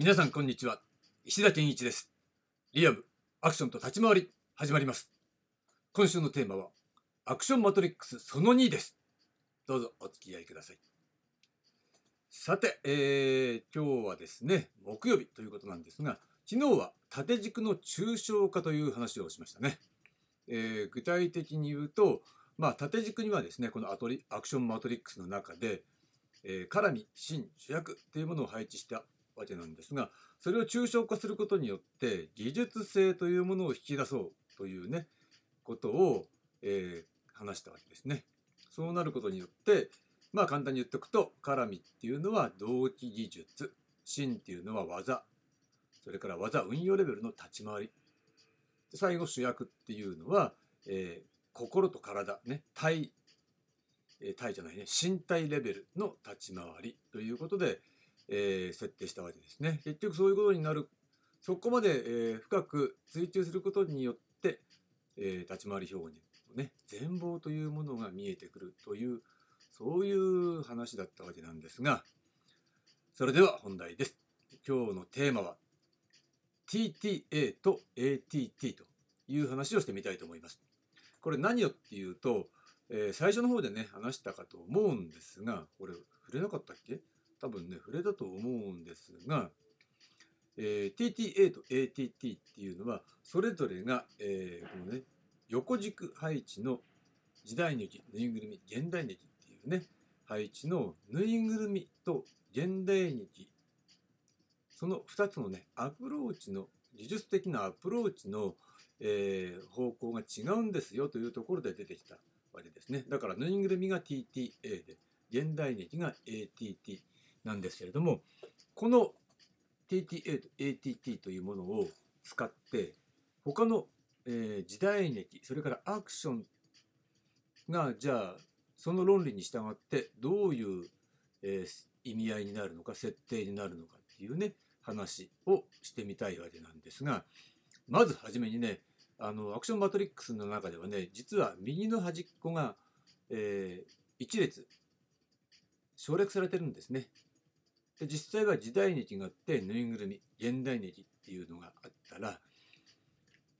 皆さんこんにちは。石田健一です。リアムアクションと立ち回り始まります。今週のテーマはアクションマトリックスその2です。どうぞお付き合いください。さて、えー、今日はですね木曜日ということなんですが昨日は縦軸の抽象化という話をしましたね、えー、具体的に言うとまあ縦軸にはですねこのアトリアクションマトリックスの中でえー、絡み、芯、主役というものを配置したわけなんですがそれを抽象化することによって技術性というものを引き出そうというねことを、えー、話したわけですね。そうなることによってまあ簡単に言っておくと絡みっていうのは同期技術芯っていうのは技それから技運用レベルの立ち回り最後主役っていうのは、えー、心と体ね体体じゃないね身体レベルの立ち回りということで、えー、設定したわけですね。結局そういうことになるそこまで、えー、深く追求することによって、えー、立ち回り表現のね全貌というものが見えてくるというそういう話だったわけなんですがそれでは本題です。今日のテーマは TTA と ATT という話をしてみたいと思います。これ何よっていうと、えー、最初の方でね話したかと思うんですがこれ触れなかったっけ？多分ね、触れたと思うんですが、えー、TTA と ATT っていうのは、それぞれが、えー、このね、横軸配置の時代劇、ぬいぐるみ、現代劇っていうね、配置のぬいぐるみと現代劇、その2つのね、アプローチの、技術的なアプローチの、えー、方向が違うんですよというところで出てきたわけですね。だからぬいぐるみが TTA で、現代劇が ATT なんですけれどもこの TTA と ATT というものを使って他の、えー、時代劇それからアクションがじゃあその論理に従ってどういう、えー、意味合いになるのか設定になるのかっていうね話をしてみたいわけなんですがまずはじめにねあのアクションマトリックスの中ではね実は右の端っこが、えー、1列省略されてるんですね。で実際は時代劇があってぬいぐるみ現代劇っていうのがあったら、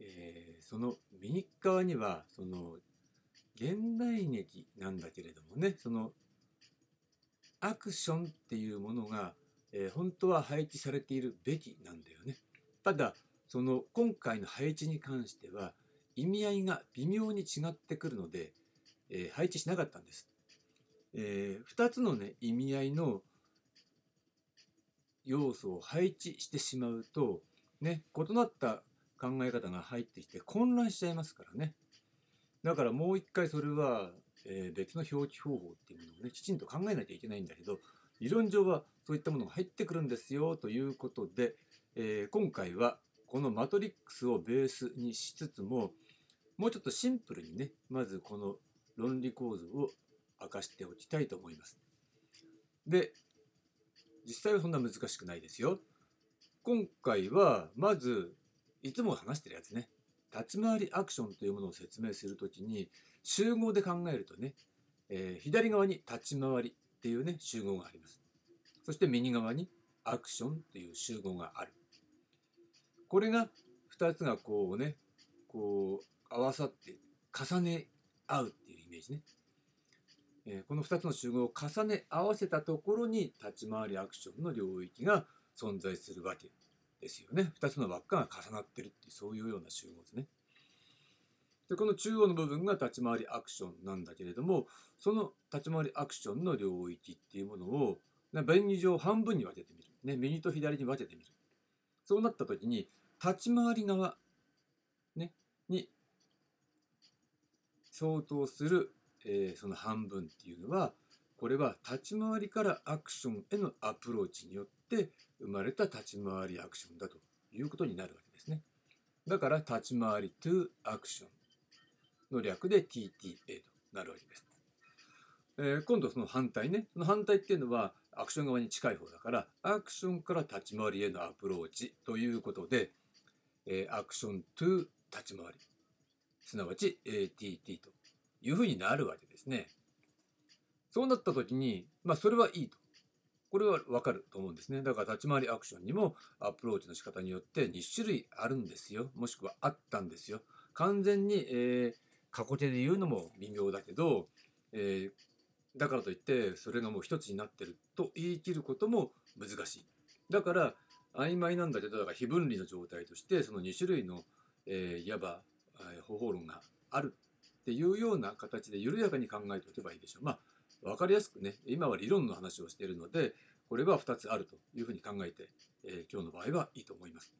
えー、その右側にはその現代劇なんだけれどもねそのアクションっていうものが、えー、本当は配置されているべきなんだよね。ただその今回の配置に関しては意味合いが微妙に違ってくるので、えー、配置しなかったんです。えー、2つのね意味合いの要素を配置してしまうとね異なった考え方が入ってきて混乱しちゃいますからねだからもう一回それは、えー、別の表記方法っていうものをねきちんと考えなきゃいけないんだけど理論上はそういったものが入ってくるんですよということで、えー、今回はこのマトリックスをベースにしつつももうちょっとシンプルにねまずこの論理構図を明かしておきたいと思います。で実際はそんな難しくないですよ。今回はまずいつも話してるやつね立ち回りアクションというものを説明するときに集合で考えるとね、えー、左側に立ち回りっていうね集合があります。そして右側にアクションっていう集合がある。これが2つがこうねこう合わさって重ね合うっていうイメージね。えこの2つの集合を重ね合わせたところに立ち回りアクションの領域が存在するわけですよね。2つの輪っかが重なってるっていうそういうような集合ですね。でこの中央の部分が立ち回りアクションなんだけれどもその立ち回りアクションの領域っていうものを便宜上半分に分けてみる、ね、右と左に分けてみるそうなった時に立ち回り側、ね、に相当するえー、その半分っていうのはこれは立ち回りからアクションへのアプローチによって生まれた立ち回りアクションだということになるわけですね。だから立ち回り to アクションの略で TTA となるわけです。えー、今度その反対ね。その反対っていうのはアクション側に近い方だからアクションから立ち回りへのアプローチということで、えー、アクション to 立ち回りすなわち ATT というふうになるわけですね。そうなった時に、まあそれはいいと。これはわかると思うんですね。だから立ち回りアクションにもアプローチの仕方によって2種類あるんですよ。もしくはあったんですよ。完全に、えー、過去形で言うのも微妙だけど、えー、だからといってそれがもう一つになってると言い切ることも難しい。だから曖昧なんだけどだから非分離の状態としてその2種類の、えー、いわば、え、方法論があるっていうような形で緩やかに考えておけばいいでしょう。まあ分かりやすくね今は理論の話をしているのでこれは2つあるというふうに考えて、えー、今日の場合はいいと思います。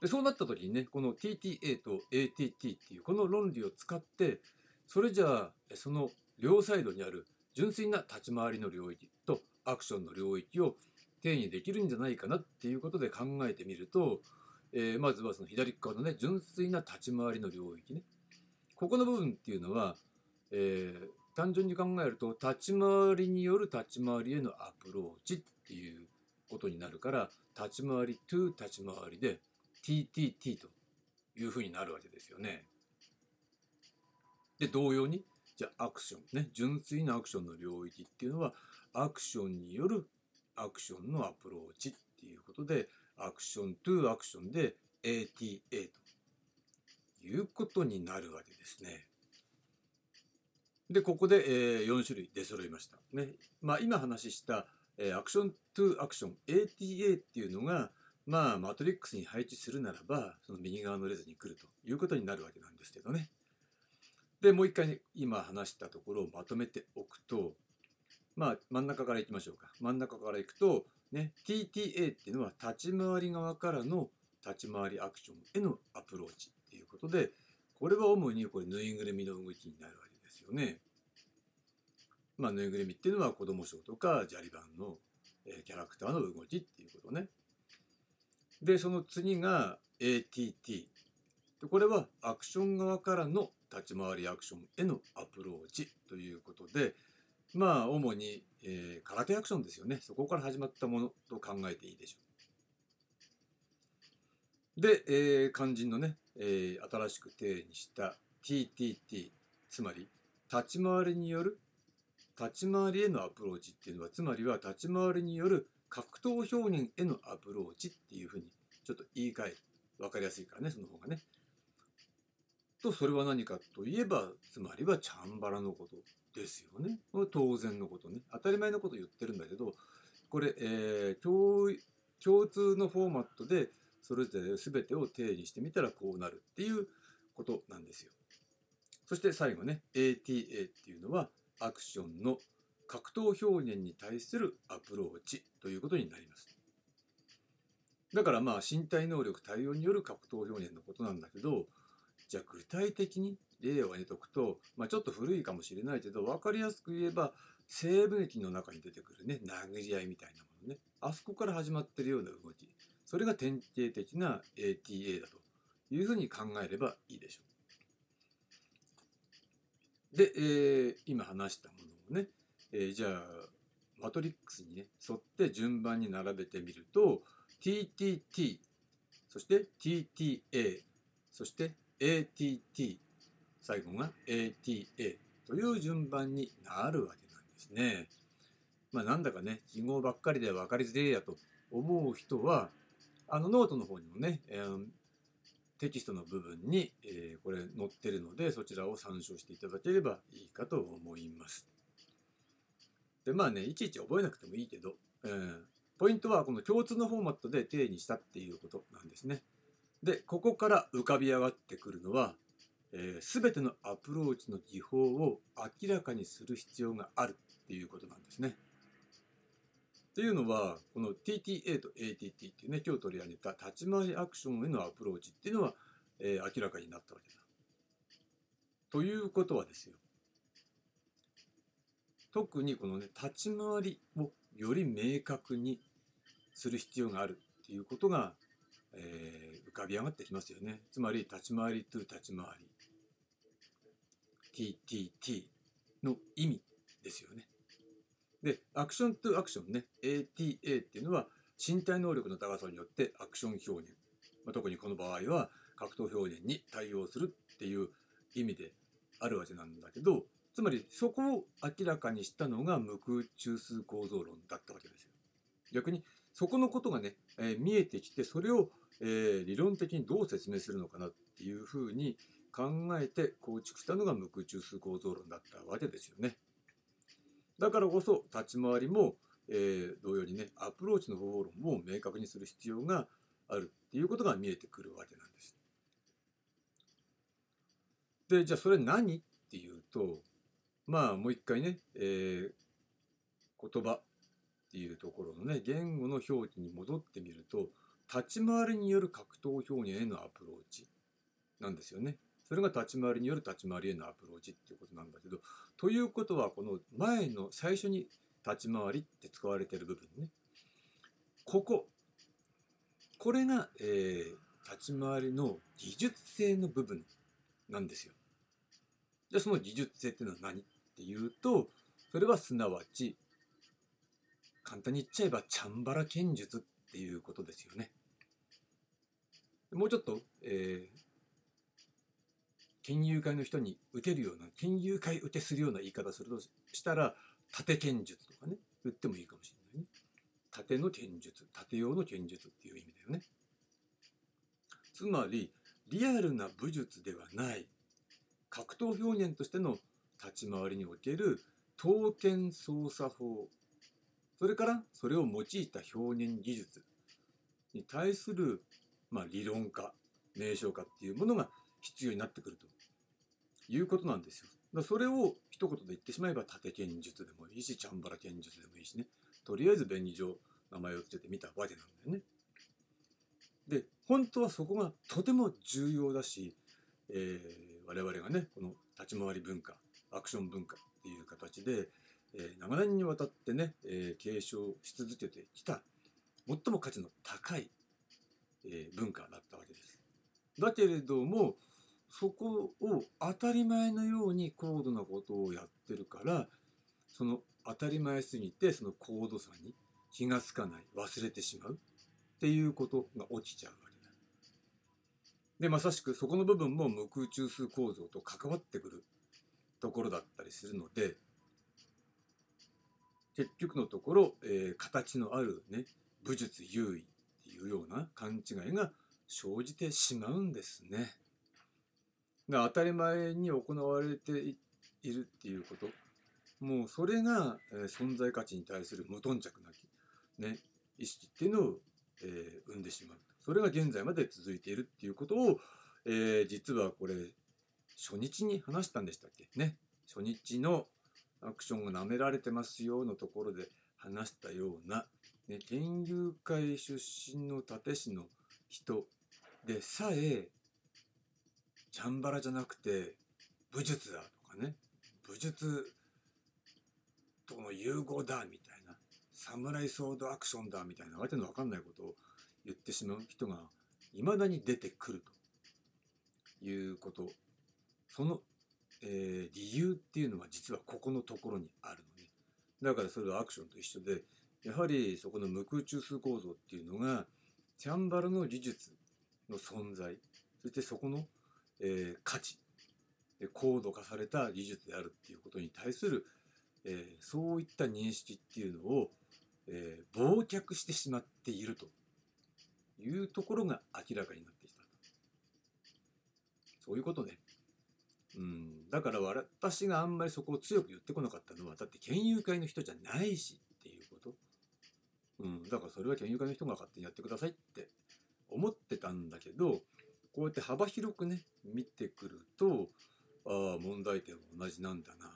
でそうなった時にねこの TTA と ATT っていうこの論理を使ってそれじゃあその両サイドにある純粋な立ち回りの領域とアクションの領域を定義できるんじゃないかなっていうことで考えてみると、えー、まずはその左側のね純粋な立ち回りの領域ねここの部分っていうのは、えー、単純に考えると立ち回りによる立ち回りへのアプローチっていうことになるから立ち回り to 立ち回りで TTT というふうになるわけですよね。で同様にじゃあアクションね純粋なアクションの領域っていうのはアクションによるアクションのアプローチっていうことでアクション to アクションで ATA ということになるわけですね。で、ここで、えー、4種類出揃いました。ね。まあ、今話した、えー、アクショントゥアクション ATA っていうのが、まあ、マトリックスに配置するならば、その右側の列に来るということになるわけなんですけどね。で、もう一回、今話したところをまとめておくと、まあ、真ん中からいきましょうか。真ん中からいくと、ね、TTA っていうのは立ち回り側からの立ち回りアクションへのアプローチっていうことで、これは主にこれぬいぐるみの動きになるわけですよね。まあ、ぬいぐるみっていうのは子供ショーとかジャリバンの、え、キャラクターの動きっていうことね。で、その次が ATT。これはアクション側からの立ち回りアクションへのアプローチということで、まあ、主に、えー、空手アクションですよね。そこから始まったものと考えていいでしょう。で、えー、肝心のね、えー、新しく定義した TTT、つまり立ち回りによる立ち回りへのアプローチっていうのはつまりは立ち回りによる格闘表現へのアプローチっていうふうにちょっと言い換え分かりやすいからねその方がね。とそれは何かといえばつまりはチャンバラのことですよね。当然のことね当たり前のこと言ってるんだけどこれ、えー、共通のフォーマットでそれぞれ全てを定義してみたらこうなるっていうことなんですよ。そして最後ね ATA っていうのはアクションの格闘表現に対するアプローチということになります。だからまあ身体能力対応による格闘表現のことなんだけどじゃあ具体的に例を挙げておくと、まあ、ちょっと古いかもしれないけど分かりやすく言えば西部劇の中に出てくるね殴り合いみたいなものねあそこから始まってるような動きそれが典型的な ATA だというふうに考えればいいでしょう。で、えー、今話したものをね、えー、じゃあマトリックスにね沿って順番に並べてみると TTT そして TTA そして ATT 最後が ATA という順番になるわけなんですね。まあなんだかね記号ばっかりで分かりづれえやと思う人はあのノートの方にもね、えー、テキストの部分に、えー、これ載ってるのでそちらを参照していただければいいかと思います。でまあねいちいち覚えなくてもいいけど、えー、ポイントはこの共通のフォーマットで定にしたっていうことなんですね。でここから浮かび上がってくるのは、えー、全てのアプローチの技法を明らかにする必要があるっていうことなんですね。っていうのはこの TTA と ATT っていうね今日取り上げた立ち回りアクションへのアプローチっていうのは、えー、明らかになったわけだ。ということはですよ特にこのね立ち回りをより明確にする必要があるっていうことが、えー、浮かび上がってきますよね。つまり立ち回り to 立ち回り TTT の意味ですよね。で、アクショントゥアクションね、ATA っていうのは身体能力の高さによってアクション表現、まあ、特にこの場合は格闘表現に対応するっていう意味であるわけなんだけど、つまりそこを明らかにしたのが無空中枢構造論だったわけですよ。逆にそこのことがね、えー、見えてきてそれを、えー、理論的にどう説明するのかなっていうふうに考えて構築したのが無空中枢構造論だったわけですよね。だからこそ立ち回りも、えー、同様にねアプローチの方法論を明確にする必要があるっていうことが見えてくるわけなんです。でじゃあそれ何っていうとまあもう一回ね、えー、言葉っていうところのね言語の表記に戻ってみると立ち回りによる格闘表現へのアプローチなんですよね。それが立ち回りによる立ち回りへのアプローチっていうことなんだけどということはこの前の最初に立ち回りって使われてる部分ねこここれが、えー、立ち回りの技術性の部分なんですよ。じゃあその技術性っていうのは何っていうとそれはすなわち簡単に言っちゃえばチャンバラ剣術っていうことですよね。もうちょっと、えー、剣友会の人に打てるような剣友会打てするような言い方するとしたら縦剣術とかね打ってもいいかもしれないね。縦の剣術縦用の剣術っていう意味だよね。つまりリアルな武術ではない格闘表現としての立ち回りにおける刀剣操作法それからそれを用いた表現技術に対する、まあ、理論化名称化っていうものが必要になってくるということなんですよ。だそれを一言で言ってしまえば縦剣術でもいいしチャンバラ剣術でもいいしねとりあえず便宜上名前を付けてみたわけなんだよね。で本当はそこがとても重要だし、えー我々がねこの立ち回り文化アクション文化っていう形で、えー、長年にわたってね、えー、継承し続けてきた最も価値の高い、えー、文化だったわけです。だけれどもそこを当たり前のように高度なことをやってるからその当たり前すぎてその高度さに気が付かない忘れてしまうっていうことが起きちゃうわけでまさしくそこの部分も無空中枢構造と関わってくるところだったりするので結局のところ、えー、形のあるね武術優位っていうような勘違いが生じてしまうんですね。が当たり前に行われているっていうこと。もうそれが、えー、存在価値に対する無頓着なき、ね、意識っていうのを、えー、生んでしまう。それが現在まで続いているっていうことを、えー、実はこれ初日に話したんでしたっけ？ね。初日のアクションが舐められてますよのところで話したような、ね、研究会出身の立師の人でさえチャンバラじゃなくて武術だとかね。武術との融合だみたいな。サムライソードアクションだみたいなわけのわかんないことを言ってしまう人がいまだに出てくると。いうこと。その、えー、理由っていうのは実はここのところにあるのね。だからそれはアクションと一緒でやはりそこの無空中枢構造っていうのがチャンバラの技術の存在そしてそこの、えー、価値高度化された技術であるっていうことに対する、えー、そういった認識っていうのを、えー、忘却してしまっているというところが明らかになってきたそういうことね。うん、だから私があんまりそこを強く言ってこなかったのはだって県友会の人じゃないしっていうこと。うん、だからそれは県友会の人が勝手にやってくださいって思ってたんだけどこうやって幅広くね見てくるとああ問題点は同じなんだな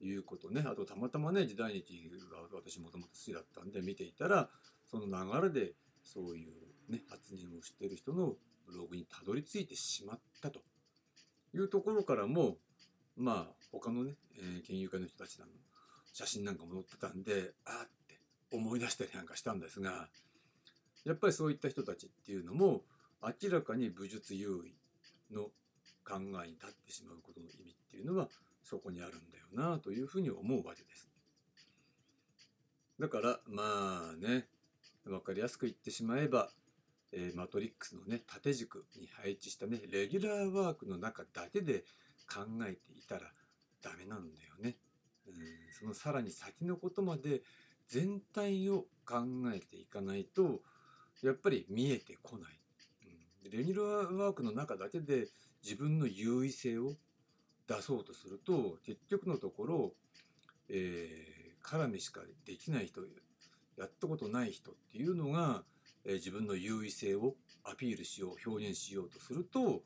ということね。あとたまたまね時代劇が私もともと好きだったんで見ていたらその流れでそういう、ね、発言をしてる人のブログにたどり着いてしまったというところからもまあ他のね、えー、研究会の人たちの写真なんかも載ってたんでああって思い出したりなんかしたんですがやっぱりそういった人たちっていうのも明らかに武術優位の考えに立ってしまうことの意味っていうのはそこにあるんだよなというふうに思うわけです。だからまあね分かりやすく言ってしまえば、えー、マトリックスのね縦軸に配置したねレギュラーワークの中だけで考えていたらダメなんだよね。うん、そのさらに先のことまで全体を考えていかないとやっぱり見えてこない。レニュラーワークの中だけで自分の優位性を出そうとすると結局のところ、えー、絡みしかできない人やったことない人っていうのが、えー、自分の優位性をアピールしよう表現しようとすると、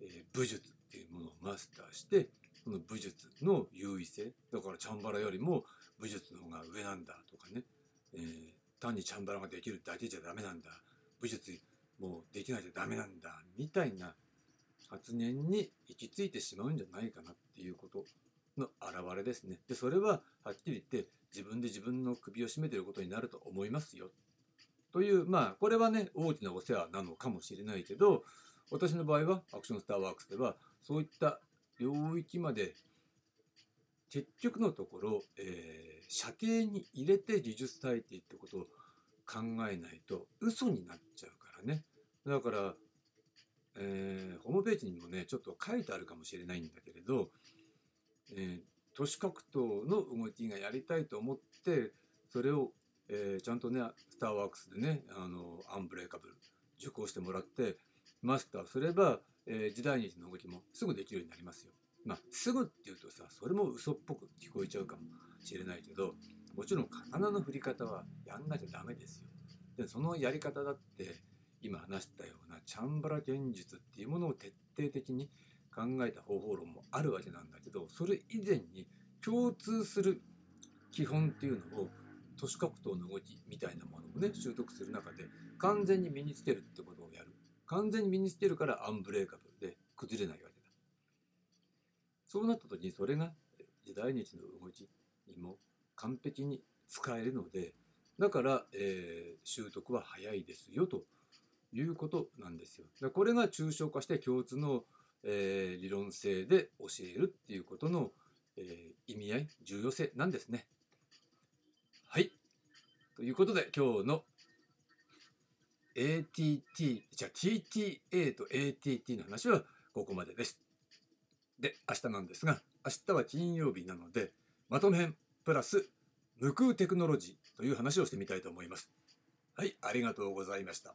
えー、武術っていうものをマスターしてその武術の優位性だからチャンバラよりも武術の方が上なんだとかね、えー、単にチャンバラができるだけじゃダメなんだ武術もうできないとダメなんだみたいな発言に行き着いてしまうんじゃないかなっていうことの表れですね。でそれははっきり言って自分で自分の首を絞めてることになると思いますよ。というまあこれはね大きなお世話なのかもしれないけど私の場合はアクションスターワークスではそういった領域まで結局のところ、えー、射程に入れて技術体系ってことを考えないと嘘になっちゃうからねだからえー、ホームページにもねちょっと書いてあるかもしれないんだけれど、えー、都市格闘の動きがやりたいと思ってそれを、えー、ちゃんとねスターワークスでねあのアンブレイカブル受講してもらってマスターすれば、えー、時代日の動きもすぐできるようになりますよ。まあ、すぐっていうとさそれも嘘っぽく聞こえちゃうかもしれないけどもちろん刀の振り方はやんなきゃダメですよ。でそのやり方だって今話したようなチャンバラ剣術っていうものを徹底的に考えた方法論もあるわけなんだけどそれ以前に共通する基本っていうのを都市格闘の動きみたいなものをね習得する中で完全に身につけるってことをやる。完全に身につけるからアンブレーカブルで崩れないわけだ。そうなった時にそれが時代日の動きにも完璧に使えるのでだから、えー、習得は早いですよということなんですよ。でこれが抽象化して共通の、えー、理論性で教えるっていうことの、えー、意味合い重要性なんですね。はい。ということで今日の ATT じゃあ TTA と ATT の話はここまでです。で明日なんですが明日は金曜日なのでまとめ編プラス無空テクノロジーという話をしてみたいと思います。はい、ありがとうございました。